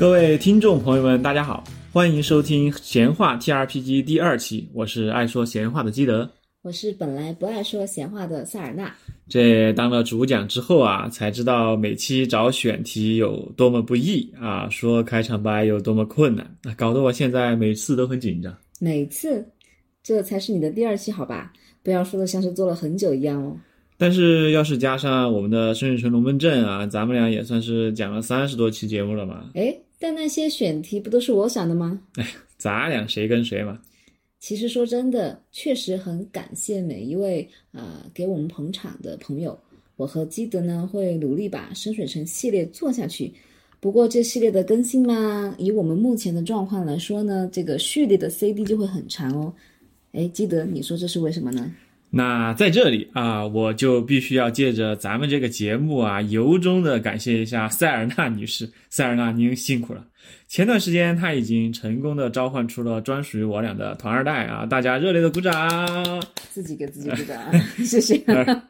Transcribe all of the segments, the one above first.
各位听众朋友们，大家好，欢迎收听闲话 TRPG 第二期，我是爱说闲话的基德。我是本来不爱说闲话的塞尔纳。这当了主讲之后啊，才知道每期找选题有多么不易啊，说开场白有多么困难，啊，搞得我现在每次都很紧张。每次，这才是你的第二期好吧？不要说的像是做了很久一样哦。但是要是加上我们的生日城龙门阵啊，咱们俩也算是讲了三十多期节目了嘛。哎，但那些选题不都是我想的吗？哎，咱俩谁跟谁嘛？其实说真的，确实很感谢每一位啊给我们捧场的朋友。我和基德呢会努力把深水城系列做下去。不过这系列的更新嘛，以我们目前的状况来说呢，这个序列的 CD 就会很长哦。哎，基德，你说这是为什么呢？那在这里啊，我就必须要借着咱们这个节目啊，由衷的感谢一下塞尔纳女士。塞尔纳，您辛苦了。前段时间，她已经成功的召唤出了专属于我俩的团二代啊！大家热烈的鼓掌，自己给自己鼓掌，谢谢。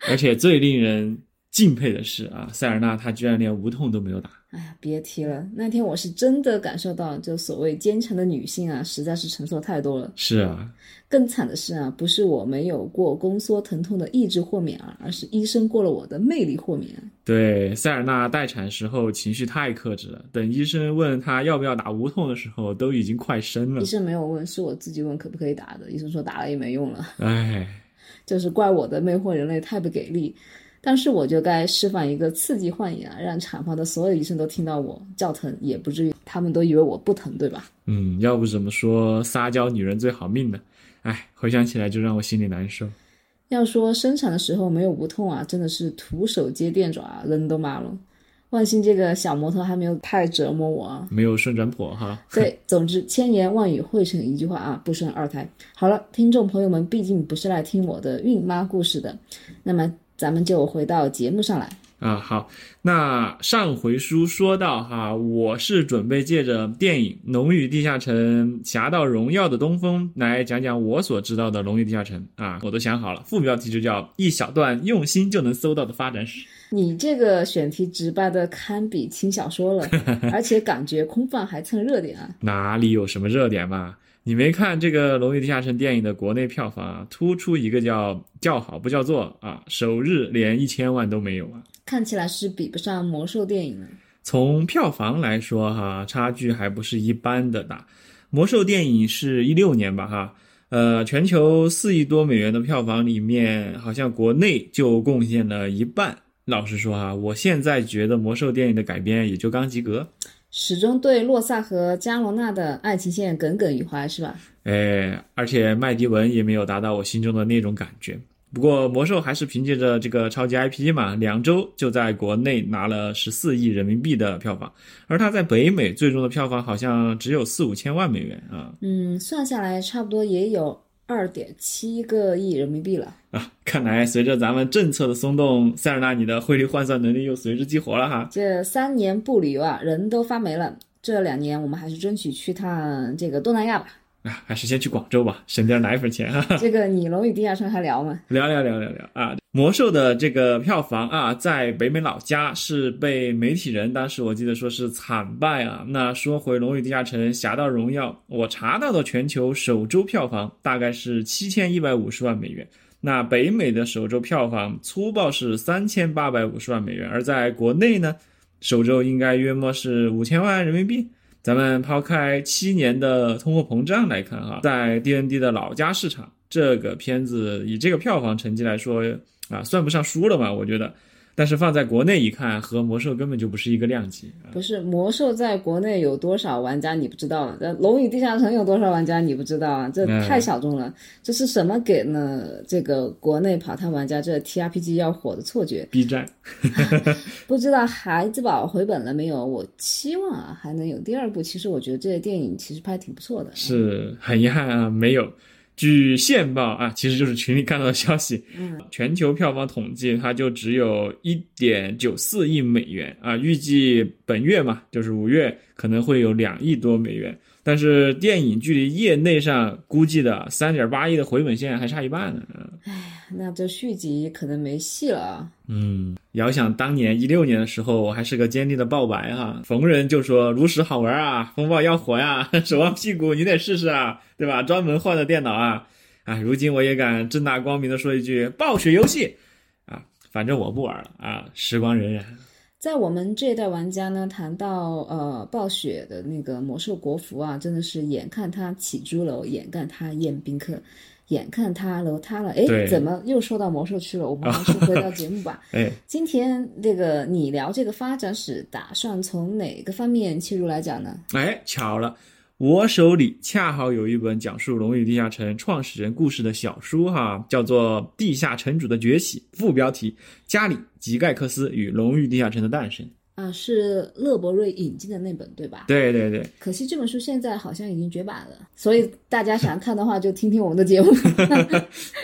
而且最令人敬佩的是啊，塞尔纳她居然连无痛都没有打。哎呀，别提了，那天我是真的感受到，就所谓坚强的女性啊，实在是承受太多了。是啊，更惨的是啊，不是我没有过宫缩疼痛的抑制豁免啊，而是医生过了我的魅力豁免。对，塞尔纳待产时候情绪太克制了，等医生问他要不要打无痛的时候，都已经快生了。医生没有问，是我自己问可不可以打的。医生说打了也没用了。哎，就是怪我的魅惑人类太不给力。但是我就该释放一个刺激幻影啊，让产房的所有医生都听到我叫疼，也不至于他们都以为我不疼，对吧？嗯，要不怎么说撒娇女人最好命呢？哎，回想起来就让我心里难受。要说生产的时候没有无痛啊，真的是徒手接电爪，人都麻了。万幸这个小摩托还没有太折磨我啊，没有顺转婆哈。对，总之千言万语汇成一句话啊，不生二胎。好了，听众朋友们毕竟不是来听我的孕妈故事的，那么。咱们就回到节目上来啊，好，那上回书说到哈，我是准备借着电影《龙与地下城：侠盗荣耀》的东风来讲讲我所知道的《龙与地下城》啊，我都想好了，副标题就叫一小段用心就能搜到的发展史。你这个选题直白的堪比轻小说了，而且感觉空泛还蹭热点啊？哪里有什么热点嘛？你没看这个《龙与地下城》电影的国内票房啊？突出一个叫叫好不叫座啊！首日连一千万都没有啊！看起来是比不上魔兽电影了。从票房来说哈，差距还不是一般的大。魔兽电影是一六年吧哈，呃，全球四亿多美元的票房里面，好像国内就贡献了一半。老实说哈，我现在觉得魔兽电影的改编也就刚及格。始终对洛萨和加罗娜的爱情线耿耿于怀，是吧？哎，而且麦迪文也没有达到我心中的那种感觉。不过魔兽还是凭借着这个超级 IP 嘛，两周就在国内拿了十四亿人民币的票房，而它在北美最终的票房好像只有四五千万美元啊。嗯，算下来差不多也有。二点七个亿人民币了啊！看来随着咱们政策的松动，塞尔纳你的汇率换算能力又随之激活了哈。这三年不旅游啊，人都发霉了。这两年我们还是争取去趟这个东南亚吧。啊，还是先去广州吧，省点奶粉钱哈。这个你龙与地下城还聊吗？聊聊聊聊聊啊！魔兽的这个票房啊，在北美老家是被媒体人当时我记得说是惨败啊。那说回龙与地下城：侠盗荣耀，我查到的全球首周票房大概是七千一百五十万美元。那北美的首周票房粗暴是三千八百五十万美元，而在国内呢，首周应该约莫是五千万人民币。咱们抛开七年的通货膨胀来看，哈，在 D N D 的老家市场，这个片子以这个票房成绩来说，啊，算不上输了吧，我觉得。但是放在国内一看，和魔兽根本就不是一个量级。不是魔兽在国内有多少玩家你不知道？那龙与地下城有多少玩家你不知道啊？这太小众了。这是什么给了这个国内跑团玩家这 T R P G 要火的错觉？B 站。不知道孩子宝回本了没有？我期望啊还能有第二部。其实我觉得这个电影其实拍挺不错的。是很遗憾啊，没有。据线报啊，其实就是群里看到的消息。嗯，全球票房统计，它就只有一点九四亿美元啊。预计本月嘛，就是五月可能会有两亿多美元。但是电影距离业内上估计的三点八亿的回本线还差一半呢。那这续集可能没戏了啊。嗯，遥想当年一六年的时候，我还是个坚定的爆白哈，逢人就说炉石好玩啊，风暴要火呀，守望屁股你得试试啊，对吧？专门换的电脑啊，啊，如今我也敢正大光明的说一句，暴雪游戏啊，反正我不玩了啊，时光荏苒。在我们这一代玩家呢，谈到呃暴雪的那个魔兽国服啊，真的是眼看它起朱楼，眼看它宴宾客。眼看他楼塌了，哎，怎么又说到魔兽去了？我们还是回到节目吧。哎，今天这个你聊这个发展史，打算从哪个方面切入来讲呢？哎，巧了，我手里恰好有一本讲述《龙与地下城》创始人故事的小书，哈，叫做《地下城主的崛起》，副标题：加里·吉盖克斯与龙与地下城的诞生。啊，是勒伯瑞引进的那本，对吧？对对对。可惜这本书现在好像已经绝版了，所以大家想看的话，就听听我们的节目。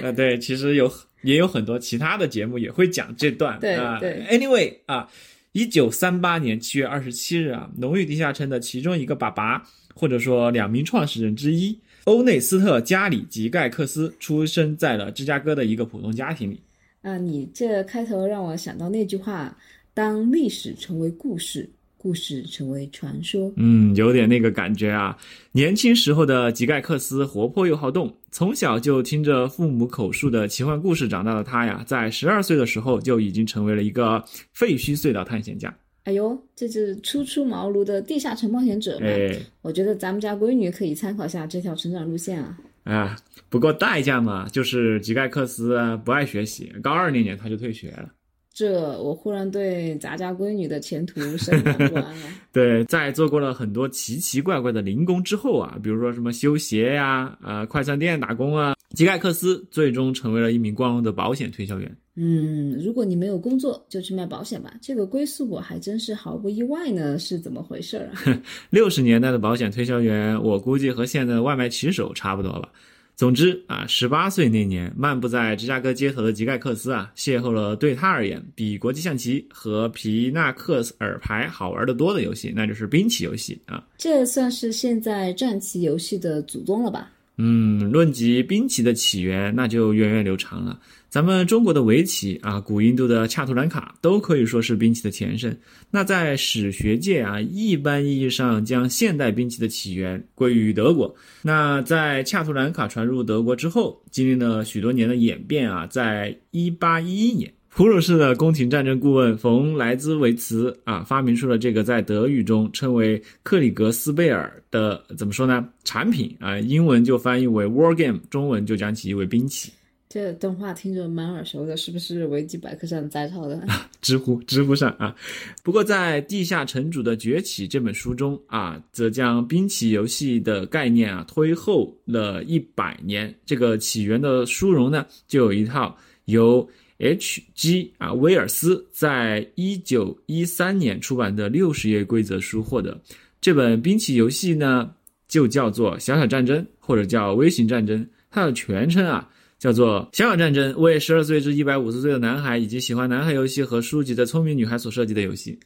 啊，对，其实有也有很多其他的节目也会讲这段。对对。Anyway 啊，一九三八年七月二十七日啊，浓郁地下城的其中一个爸爸，或者说两名创始人之一，欧内斯特·加里吉盖克斯，出生在了芝加哥的一个普通家庭里。啊，你这开头让我想到那句话。当历史成为故事，故事成为传说。嗯，有点那个感觉啊。年轻时候的吉盖克斯活泼又好动，从小就听着父母口述的奇幻故事长大的他呀，在十二岁的时候就已经成为了一个废墟隧道探险家。哎呦，这是初出茅庐的地下城冒险者嘛？哎，我觉得咱们家闺女可以参考下这条成长路线啊。啊，不过代价嘛，就是吉盖克斯不爱学习，高二那年他就退学了。这我忽然对咱家闺女的前途深感不安了。对，在做过了很多奇奇怪怪的零工之后啊，比如说什么修鞋呀、啊快餐店打工啊，吉盖克斯最终成为了一名光荣的保险推销员。嗯，如果你没有工作，就去卖保险吧。这个归宿我还真是毫不意外呢，是怎么回事啊？六十年代的保险推销员，我估计和现在的外卖骑手差不多吧。总之啊，十八岁那年，漫步在芝加哥街头的吉盖克斯啊，邂逅了对他而言比国际象棋和皮纳克尔牌好玩的多的游戏，那就是兵棋游戏啊。这算是现在战棋游戏的祖宗了吧？嗯，论及兵棋的起源，那就源远流长了。咱们中国的围棋啊，古印度的恰图兰卡都可以说是兵棋的前身。那在史学界啊，一般意义上将现代兵棋的起源归于德国。那在恰图兰卡传入德国之后，经历了许多年的演变啊，在一八一一年，普鲁士的宫廷战争顾问冯莱兹维茨啊，发明出了这个在德语中称为克里格斯贝尔的怎么说呢？产品啊，英文就翻译为 war game，中文就将其译为兵器。这动画听着蛮耳熟的，是不是维基百科上摘抄的？知乎，知乎上啊。不过在《地下城主的崛起》这本书中啊，则将兵棋游戏的概念啊推后了一百年。这个起源的殊荣呢，就有一套由 H.G. 啊威尔斯在一九一三年出版的六十页规则书获得。这本兵棋游戏呢，就叫做《小小战争》或者叫《微型战争》，它的全称啊。叫做《小小战争》，为十二岁至一百五十岁的男孩以及喜欢男孩游戏和书籍的聪明女孩所设计的游戏。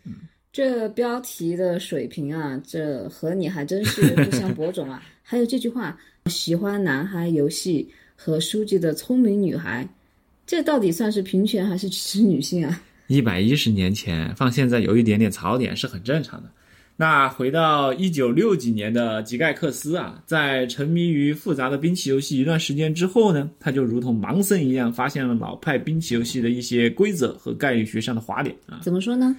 这标题的水平啊，这和你还真是不相伯仲啊！还有这句话：喜欢男孩游戏和书籍的聪明女孩，这到底算是平权还是歧视女性啊？一百一十年前放现在有一点点槽点是很正常的。那回到一九六几年的吉盖克斯啊，在沉迷于复杂的兵棋游戏一段时间之后呢，他就如同盲僧一样，发现了老派兵棋游戏的一些规则和概率学上的滑点啊。怎么说呢？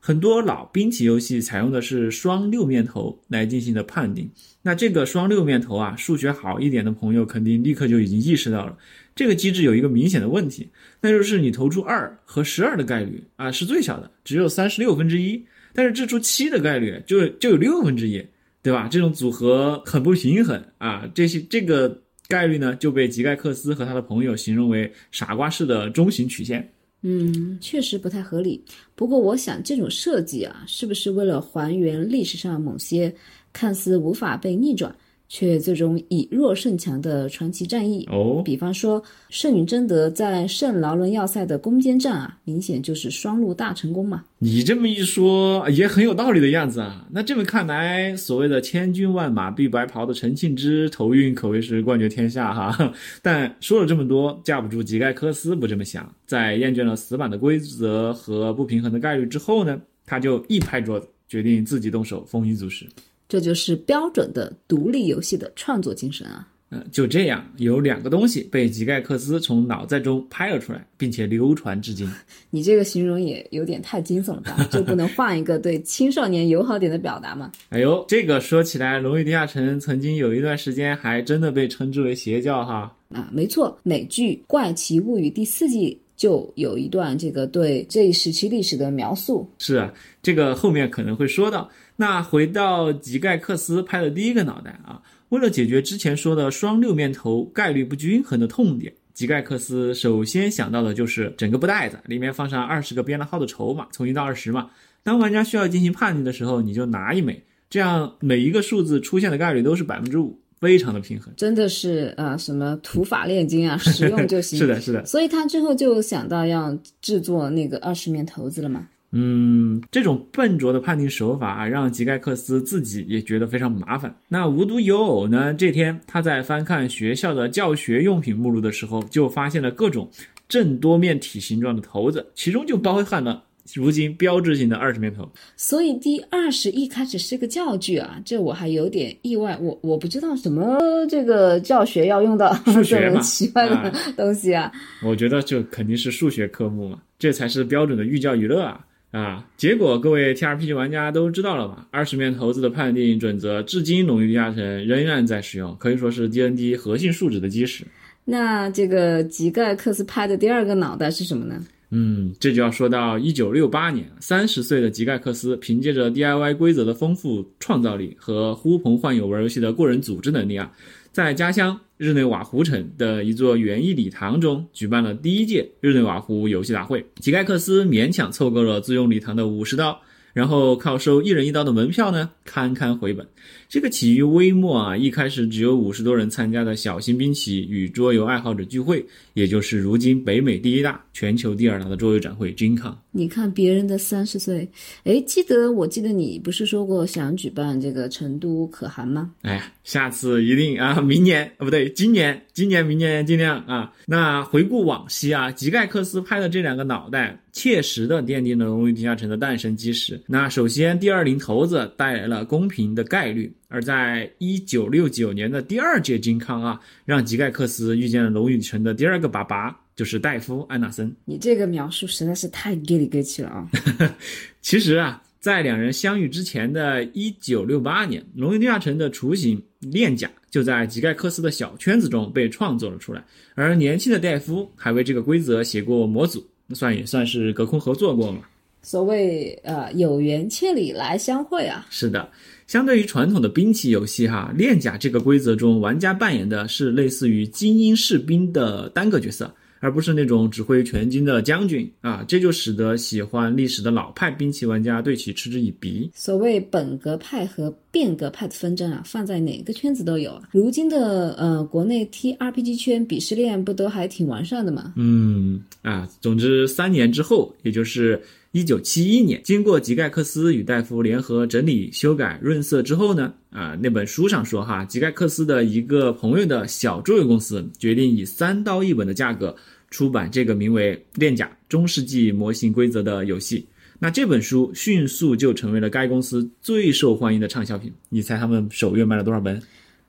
很多老兵棋游戏采用的是双六面头来进行的判定。那这个双六面头啊，数学好一点的朋友肯定立刻就已经意识到了，这个机制有一个明显的问题，那就是你投出二和十二的概率啊是最小的，只有三十六分之一。但是掷出七的概率就就有六分之一，对吧？这种组合很不平衡啊！这些这个概率呢，就被吉盖克斯和他的朋友形容为傻瓜式的中型曲线。嗯，确实不太合理。不过我想，这种设计啊，是不是为了还原历史上某些看似无法被逆转？却最终以弱胜强的传奇战役。哦，比方说，圣女贞德在圣劳伦要塞的攻坚战啊，明显就是双路大成功嘛。你这么一说，也很有道理的样子啊。那这么看来，所谓的千军万马必白袍的陈庆之头运可谓是冠绝天下哈。但说了这么多，架不住吉盖科斯不这么想。在厌倦了死板的规则和不平衡的概率之后呢，他就一拍桌子，决定自己动手丰衣足食。这就是标准的独立游戏的创作精神啊！嗯，就这样，有两个东西被吉盖克斯从脑袋中拍了出来，并且流传至今。你这个形容也有点太惊悚了吧？就不能换一个对青少年友好点的表达吗？哎呦，这个说起来，《龙与地下城》曾经有一段时间还真的被称之为邪教哈。啊，没错，美剧《怪奇物语》第四季就有一段这个对这一时期历史的描述。是啊，这个后面可能会说到。那回到吉盖克斯拍的第一个脑袋啊，为了解决之前说的双六面头概率不均衡的痛点，吉盖克斯首先想到的就是整个布袋子里面放上二十个编了号的筹码，从一到二十嘛。当玩家需要进行判定的时候，你就拿一枚，这样每一个数字出现的概率都是百分之五，非常的平衡。真的是啊，什么土法炼金啊，实用就行。是的，是的。所以他之后就想到要制作那个二十面骰子了嘛。嗯，这种笨拙的判定手法啊，让吉盖克斯自己也觉得非常麻烦。那无独有偶呢，这天他在翻看学校的教学用品目录的时候，就发现了各种正多面体形状的骰子，其中就包含了如今标志性的二十面头。所以第二十一开始是个教具啊，这我还有点意外。我我不知道什么这个教学要用到 这么奇怪的东西啊。我觉得这肯定是数学科目嘛，这才是标准的寓教于乐啊。啊，结果各位 T R P G 玩家都知道了吧？二十面骰子的判定准则，至今《龙与地下城》仍然在使用，可以说是 D N D 核心数值的基石。那这个吉盖克斯拍的第二个脑袋是什么呢？嗯，这就要说到一九六八年，三十岁的吉盖克斯凭借着 D I Y 规则的丰富创造力和呼朋唤友玩游戏的过人组织能力啊。在家乡日内瓦湖城的一座园艺礼堂中，举办了第一届日内瓦湖游戏大会。吉盖克斯勉强凑够了自用礼堂的五十刀。然后靠收一人一刀的门票呢，堪堪回本。这个起于微末啊，一开始只有五十多人参加的小型兵棋与桌游爱好者聚会，也就是如今北美第一大、全球第二大的桌游展会 ——GenCon。你看别人的三十岁，哎，记得我记得你不是说过想举办这个成都可汗吗？哎呀，下次一定啊，明年啊不对，今年，今年明年尽量啊。那回顾往昔啊，吉盖克斯拍的这两个脑袋。切实的奠定了《龙与地下城》的诞生基石。那首先，第二零头子带来了公平的概率；而在一九六九年的第二届金康啊，让吉盖克斯遇见了《龙与城》的第二个爸爸，就是戴夫·安纳森。你这个描述实在是太给里给气了啊！其实啊，在两人相遇之前的一九六八年，《龙与地下城》的雏形链甲就在吉盖克斯的小圈子中被创作了出来，而年轻的戴夫还为这个规则写过模组。那算也算是隔空合作过嘛？所谓呃有缘千里来相会啊。是的，相对于传统的兵棋游戏哈，练甲这个规则中，玩家扮演的是类似于精英士兵的单个角色。而不是那种指挥全军的将军啊，这就使得喜欢历史的老派兵棋玩家对其嗤之以鼻。所谓本格派和变革派的纷争啊，放在哪个圈子都有啊。如今的呃国内 T R P G 圈鄙视链不都还挺完善的吗？嗯啊，总之三年之后，也就是一九七一年，经过吉盖克斯与戴夫联合整理、修改、润色之后呢，啊那本书上说哈，吉盖克斯的一个朋友的小桌游公司决定以三刀一本的价格。出版这个名为《炼甲：中世纪模型规则》的游戏，那这本书迅速就成为了该公司最受欢迎的畅销品。你猜他们首月卖了多少本？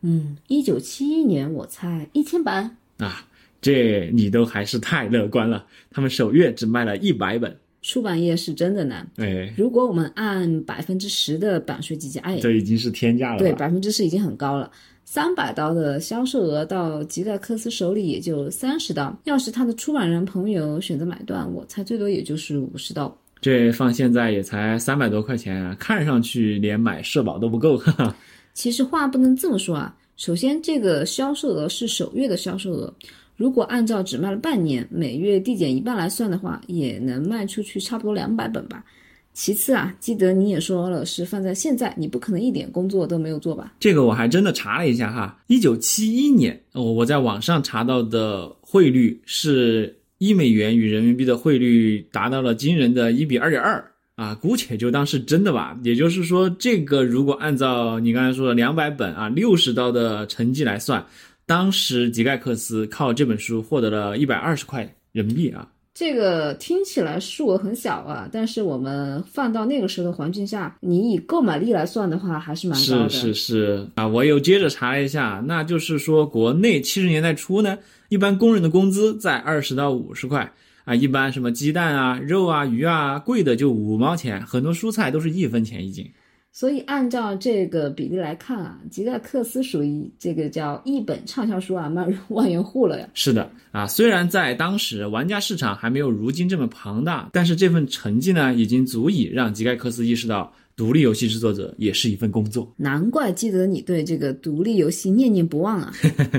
嗯，一九七一年，我猜一千本啊！这你都还是太乐观了。他们首月只卖了一百本。出版业是真的难。哎，如果我们按百分之十的版税计价，哎，这已经是天价了。对，百分之十已经很高了。三百刀的销售额到吉盖克斯手里也就三十刀，要是他的出版人朋友选择买断，我猜最多也就是五十刀。这放现在也才三百多块钱，看上去连买社保都不够。哈哈。其实话不能这么说啊，首先这个销售额是首月的销售额，如果按照只卖了半年，每月递减一半来算的话，也能卖出去差不多两百本吧。其次啊，记得你也说了，是放在现在，你不可能一点工作都没有做吧？这个我还真的查了一下哈，一九七一年，我我在网上查到的汇率是一美元与人民币的汇率达到了惊人的一比二点二啊，姑且就当是真的吧。也就是说，这个如果按照你刚才说的两百本啊六十刀的成绩来算，当时吉盖克斯靠这本书获得了一百二十块人民币啊。这个听起来数额很小啊，但是我们放到那个时候的环境下，你以购买力来算的话，还是蛮高的。是是是啊，我又接着查了一下，那就是说，国内七十年代初呢，一般工人的工资在二十到五十块啊，一般什么鸡蛋啊、肉啊、鱼啊，贵的就五毛钱，很多蔬菜都是一分钱一斤。所以按照这个比例来看啊，吉盖克斯属于这个叫一本畅销书啊，卖入万元户了呀。是的啊，虽然在当时玩家市场还没有如今这么庞大，但是这份成绩呢，已经足以让吉盖克斯意识到，独立游戏制作者也是一份工作。难怪记得你对这个独立游戏念念不忘啊。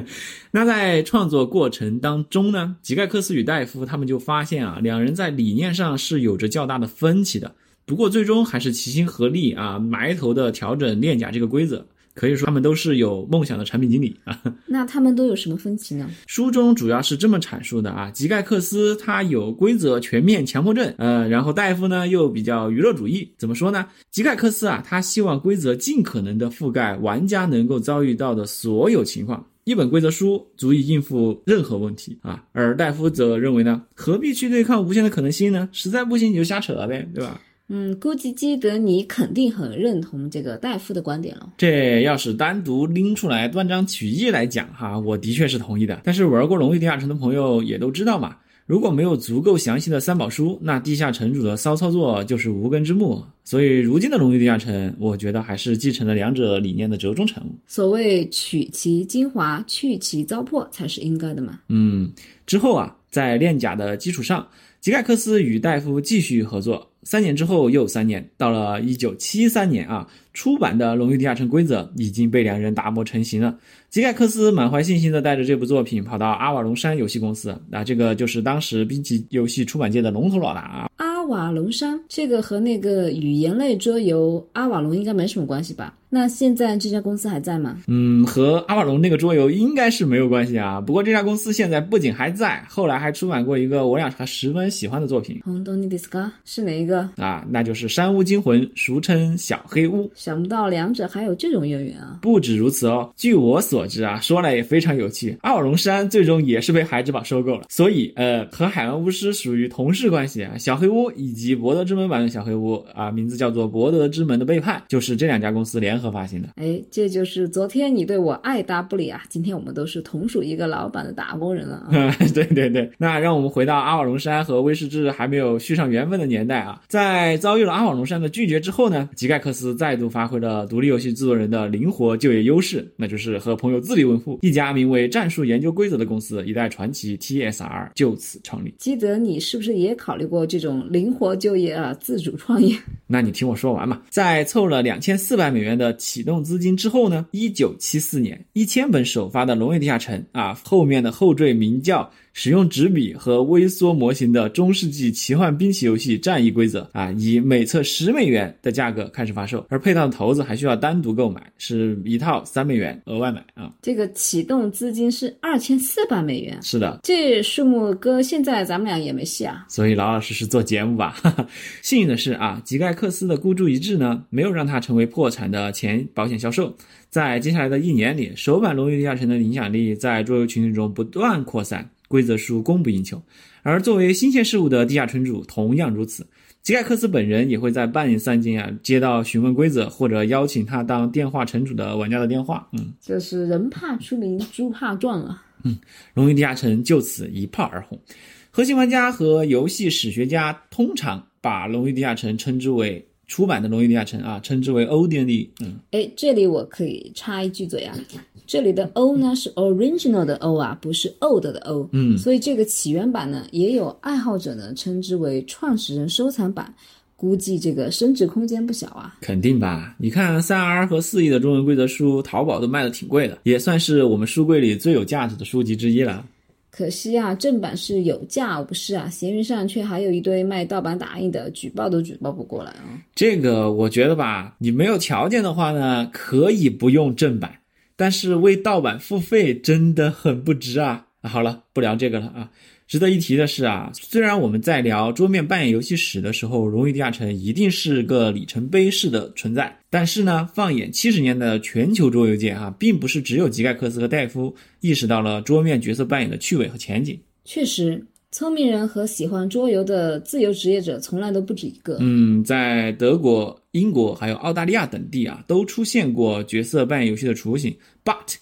那在创作过程当中呢，吉盖克斯与戴夫他们就发现啊，两人在理念上是有着较大的分歧的。不过最终还是齐心合力啊，埋头的调整链甲这个规则。可以说他们都是有梦想的产品经理啊。那他们都有什么分歧呢？书中主要是这么阐述的啊，吉盖克斯他有规则全面强迫症，呃，然后戴夫呢又比较娱乐主义。怎么说呢？吉盖克斯啊，他希望规则尽可能的覆盖玩家能够遭遇到的所有情况，一本规则书足以应付任何问题啊。而戴夫则认为呢，何必去对抗无限的可能性呢？实在不行你就瞎扯呗，对吧？嗯，估计基德你肯定很认同这个戴夫的观点了。这要是单独拎出来断章取义来讲哈，我的确是同意的。但是玩过《荣誉地下城》的朋友也都知道嘛，如果没有足够详细的三宝书，那地下城主的骚操作就是无根之木。所以如今的《荣誉地下城》，我觉得还是继承了两者理念的折中产物。所谓取其精华，去其糟粕，才是应该的嘛。嗯，之后啊，在链甲的基础上，吉盖克斯与戴夫继续合作。三年之后又三年，到了一九七三年啊，出版的《龙与地下城》规则已经被两人打磨成型了。吉盖克斯满怀信心的带着这部作品跑到阿瓦隆山游戏公司，啊，这个就是当时兵棋游戏出版界的龙头老大啊。阿瓦隆山这个和那个语言类桌游阿瓦隆应该没什么关系吧？那现在这家公司还在吗？嗯，和阿瓦隆那个桌游应该是没有关系啊。不过这家公司现在不仅还在，后来还出版过一个我俩还十分喜欢的作品。红豆尼迪斯卡是哪一个啊？那就是《山屋惊魂》，俗称小黑屋。想不到两者还有这种渊源啊！不止如此哦，据我所知啊，说来也非常有趣，阿瓦隆山最终也是被孩之宝收购了，所以呃，和海王巫师属于同事关系啊。小黑屋以及博德之门版的小黑屋啊，名字叫做《博德之门的背叛》，就是这两家公司联合发行的。哎，这就是昨天你对我爱答不理啊，今天我们都是同属一个老板的打工人了啊！对对对，那让我们回到阿瓦隆山和威士治还没有续上缘分的年代啊，在遭遇了阿瓦隆山的拒绝之后呢，吉盖克斯再度发挥了独立游戏制作人的灵活就业优势，那就是和朋友自立门户，一家名为战术研究规则的公司一代传奇 TSR 就此成立。基德，你是不是也考虑过这种灵活就业啊，自主创业？那你听我说完嘛，在凑了两千四百美元的启动资金。之后呢？一九七四年，一千本首发的《龙与地下城》啊，后面的后缀名叫。使用纸笔和微缩模型的中世纪奇幻兵器游戏战役规则啊，以每册十美元的价格开始发售，而配套的骰子还需要单独购买，是一套三美元额外买啊。这个启动资金是二千四百美元，是的，这数目搁现在咱们俩也没戏啊。所以老老实实做节目吧。幸运的是啊，吉盖克斯的孤注一掷呢，没有让他成为破产的前保险销售。在接下来的一年里，首版《龙与地下城》的影响力在桌游群体中不断扩散。规则书供不应求，而作为新鲜事物的地下城主同样如此。吉盖克斯本人也会在半夜三更啊接到询问规则或者邀请他当电话城主的玩家的电话。嗯，这是人怕出名，猪怕壮啊。嗯，龙与地下城就此一炮而红。核心玩家和游戏史学家通常把龙与地下城称之为出版的龙与地下城啊，称之为欧典里。嗯，哎，这里我可以插一句嘴啊。这里的 O 呢是 original 的 O 啊，不是 old 的 O。嗯，所以这个起源版呢，也有爱好者呢称之为创始人收藏版，估计这个升值空间不小啊。肯定吧？你看三 R 和四 E 的中文规则书，淘宝都卖的挺贵的，也算是我们书柜里最有价值的书籍之一了。可惜啊，正版是有价无市啊，闲鱼上却还有一堆卖盗版打印的，举报都举报不过来啊。这个我觉得吧，你没有条件的话呢，可以不用正版，但是为盗版付费真的很不值啊。好了，不聊这个了啊。值得一提的是啊，虽然我们在聊桌面扮演游戏史的时候，《荣誉地下城》一定是个里程碑式的存在，但是呢，放眼七十年的全球桌游界啊，并不是只有吉盖克斯和戴夫意识到了桌面角色扮演的趣味和前景。确实，聪明人和喜欢桌游的自由职业者从来都不止一个。嗯，在德国、英国还有澳大利亚等地啊，都出现过角色扮演游戏的雏形，but。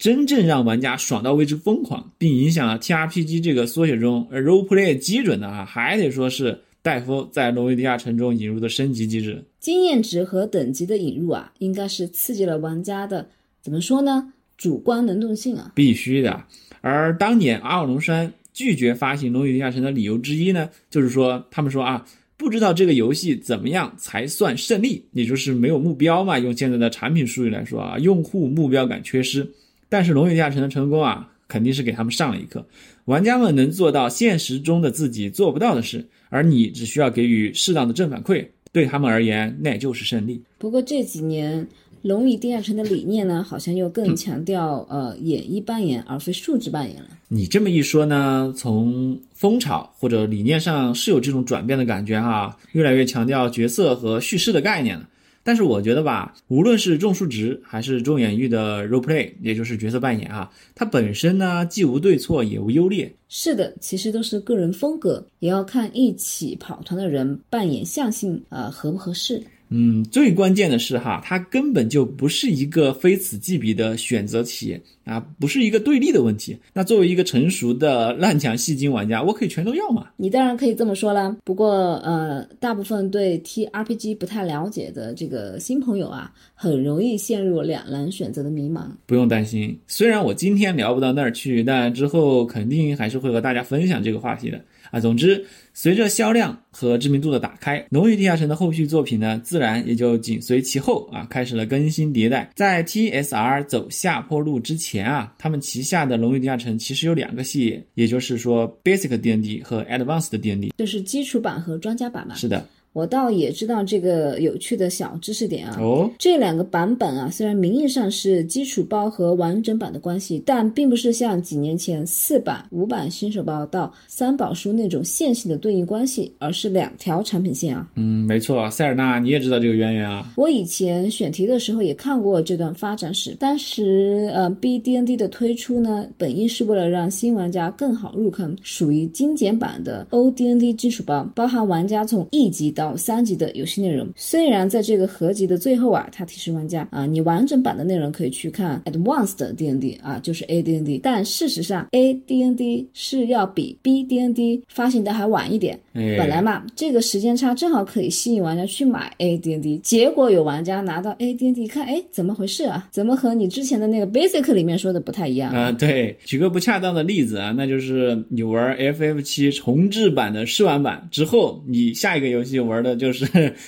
真正让玩家爽到为之疯狂，并影响了 T R P G 这个缩写中 role play 基准的啊，还得说是戴夫在《龙与地下城》中引入的升级机制。经验值和等级的引入啊，应该是刺激了玩家的怎么说呢？主观能动性啊，必须的。而当年阿尔龙山拒绝发行《龙与地下城》的理由之一呢，就是说他们说啊，不知道这个游戏怎么样才算胜利，也就是没有目标嘛。用现在的产品术语来说啊，用户目标感缺失。但是《龙与地下城》的成功啊，肯定是给他们上了一课。玩家们能做到现实中的自己做不到的事，而你只需要给予适当的正反馈，对他们而言那就是胜利。不过这几年，《龙与地下城》的理念呢，好像又更强调呃演绎扮演而非数值扮演了。你这么一说呢，从风潮或者理念上是有这种转变的感觉哈，越来越强调角色和叙事的概念了。但是我觉得吧，无论是重数值还是重演绎的 role play，也就是角色扮演啊，它本身呢既无对错也无优劣。是的，其实都是个人风格，也要看一起跑团的人扮演象性啊合不合适。嗯，最关键的是哈，它根本就不是一个非此即彼的选择题啊，不是一个对立的问题。那作为一个成熟的烂墙戏精玩家，我可以全都要嘛？你当然可以这么说啦。不过呃，大部分对 T R P G 不太了解的这个新朋友啊，很容易陷入两难选择的迷茫。不用担心，虽然我今天聊不到那儿去，但之后肯定还是会和大家分享这个话题的。啊，总之，随着销量和知名度的打开，《龙与地下城》的后续作品呢，自然也就紧随其后啊，开始了更新迭代。在 TSR 走下坡路之前啊，他们旗下的《龙与地下城》其实有两个系列，也就是说 Basic D&D 和 Advanced D&D，就是基础版和专家版嘛。是的。我倒也知道这个有趣的小知识点啊。哦，这两个版本啊，虽然名义上是基础包和完整版的关系，但并不是像几年前四版、五版新手包到三宝书那种线性的对应关系，而是两条产品线啊。嗯，没错，塞尔纳，你也知道这个渊源啊。我以前选题的时候也看过这段发展史。当时呃，B D N D 的推出呢，本意是为了让新玩家更好入坑，属于精简版的 O D N D 基础包，包含玩家从一级到三级的游戏内容，虽然在这个合集的最后啊，它提示玩家啊，你完整版的内容可以去看 Advanced D N D 啊，就是 A D N D，但事实上 A D N D 是要比 B D N D 发行的还晚一点。本来嘛，这个时间差正好可以吸引玩家去买 A D N D，结果有玩家拿到 A D N D 看，哎，怎么回事啊？怎么和你之前的那个 Basic 里面说的不太一样啊？对，举个不恰当的例子啊，那就是你玩 F F 七重置版的试玩版之后，你下一个游戏玩的就是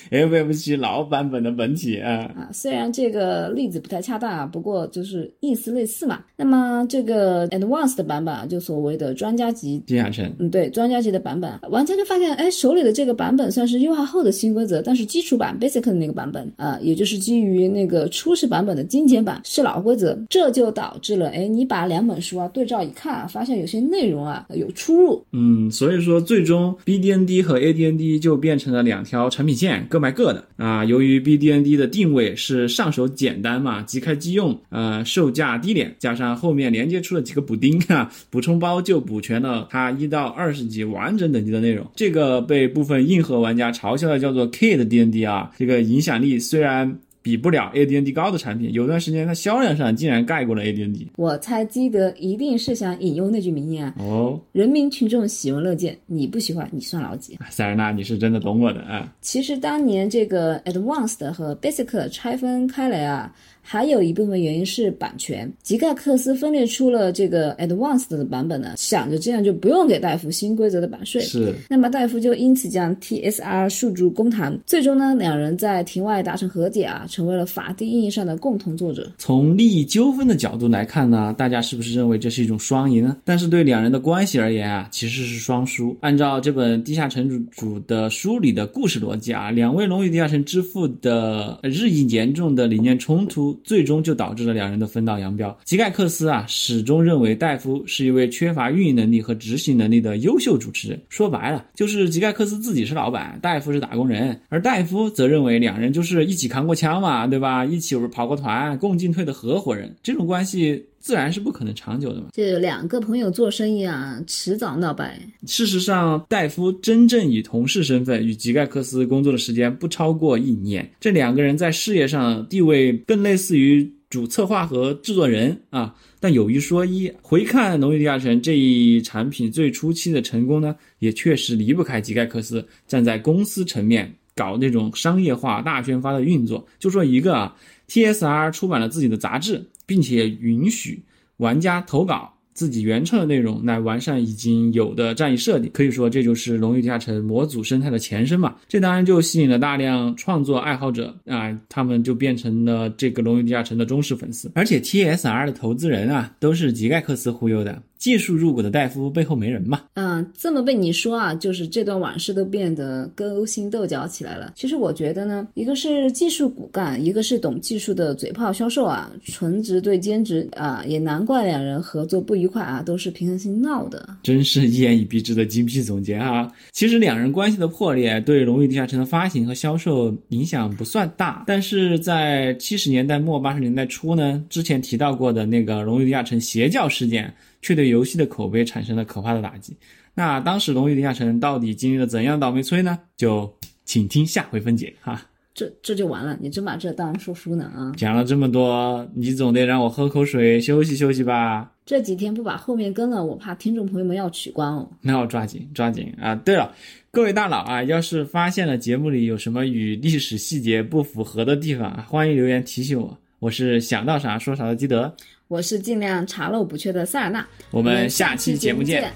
F F 七老版本的本体啊。啊，虽然这个例子不太恰当啊，不过就是意思类似嘛。那么这个 Advanced 版本啊，就所谓的专家级地下城，嗯，对，专家级的版本，玩家就发现，哎，手里的这个版本算是优化后的新规则，但是基础版 Basic 的那个版本啊，也就是基于那个初始版本的精简版是老规则，这就导致了，哎，你把两本书啊对照一看啊，发现有些内容啊有出入。嗯，所以说最终 BDND 和 ADND 就变成了两两条产品线，各卖各的啊。由于 BDND 的定位是上手简单嘛，即开即用，呃，售价低廉，加上后面连接出了几个补丁 啊，补充包就补全了它一到二十级完整等级的内容。这个被部分硬核玩家嘲笑的叫做 K 的 DND 啊，这个影响力虽然。比不了 ADND 高的产品，有段时间它销量上竟然盖过了 ADND。我猜基德一定是想引用那句名言啊，哦，人民群众喜闻乐见，你不喜欢你算老几？塞尔纳，你是真的懂我的啊。其实当年这个 Advanced 和 Basic 拆分开来啊，还有一部分原因是版权。吉盖克斯分裂出了这个 Advanced 的版本呢，想着这样就不用给戴夫新规则的版税。是，那么戴夫就因此将 TSR 诉诸公堂。最终呢，两人在庭外达成和解啊，成为了法定意义上的共同作者。从利益纠纷的角度来看呢，大家是不是认为这是一种双赢呢？但是对两人的关系而言啊，其实是双输。按照这本《地下城主》的书里的故事逻辑啊，两位龙与地下城之父的日益严重的理念冲突，最终就导致了两人的分道扬镳。吉盖克斯啊，始终认为戴夫是一位缺乏运营能力和执行能力的优秀主持人。说白了，就是吉盖克斯自己是老板，戴夫是打工人，而戴夫则认为两人就是一起扛过枪嘛，对吧？一起跑过团，共进退的合伙人，这种关系。自然是不可能长久的嘛。这两个朋友做生意啊，迟早闹掰。事实上，戴夫真正以同事身份与吉盖克斯工作的时间不超过一年。这两个人在事业上地位更类似于主策划和制作人啊。但有一说一，回看《农业地下城》这一产品最初期的成功呢，也确实离不开吉盖克斯站在公司层面搞那种商业化大宣发的运作。就说一个啊，TSR 出版了自己的杂志。并且允许玩家投稿自己原创的内容来完善已经有的战役设定，可以说这就是《龙与地下城》模组生态的前身嘛。这当然就吸引了大量创作爱好者啊，他们就变成了这个《龙与地下城》的忠实粉丝。而且 TSR 的投资人啊，都是吉盖克斯忽悠的。技术入股的戴夫背后没人嘛？嗯，这么被你说啊，就是这段往事都变得勾心斗角起来了。其实我觉得呢，一个是技术骨干，一个是懂技术的嘴炮销售啊，纯职对兼职啊，也难怪两人合作不愉快啊，都是平衡性闹的。真是一言以蔽之的精辟总结啊！其实两人关系的破裂对《荣誉地下城》的发行和销售影响不算大，但是在七十年代末八十年代初呢，之前提到过的那个《荣誉地下城》邪教事件。却对游戏的口碑产生了可怕的打击。那当时《龙与地下城》到底经历了怎样倒霉催呢？就请听下回分解哈。这这就完了？你真把这当说书呢啊？讲了这么多，你总得让我喝口水休息休息吧？这几天不把后面跟了，我怕听众朋友们要取关哦。那我抓紧抓紧啊！对了，各位大佬啊，要是发现了节目里有什么与历史细节不符合的地方啊，欢迎留言提醒我。我是想到啥说啥的基德。我是尽量查漏补缺的塞尔纳，我们下期节目见。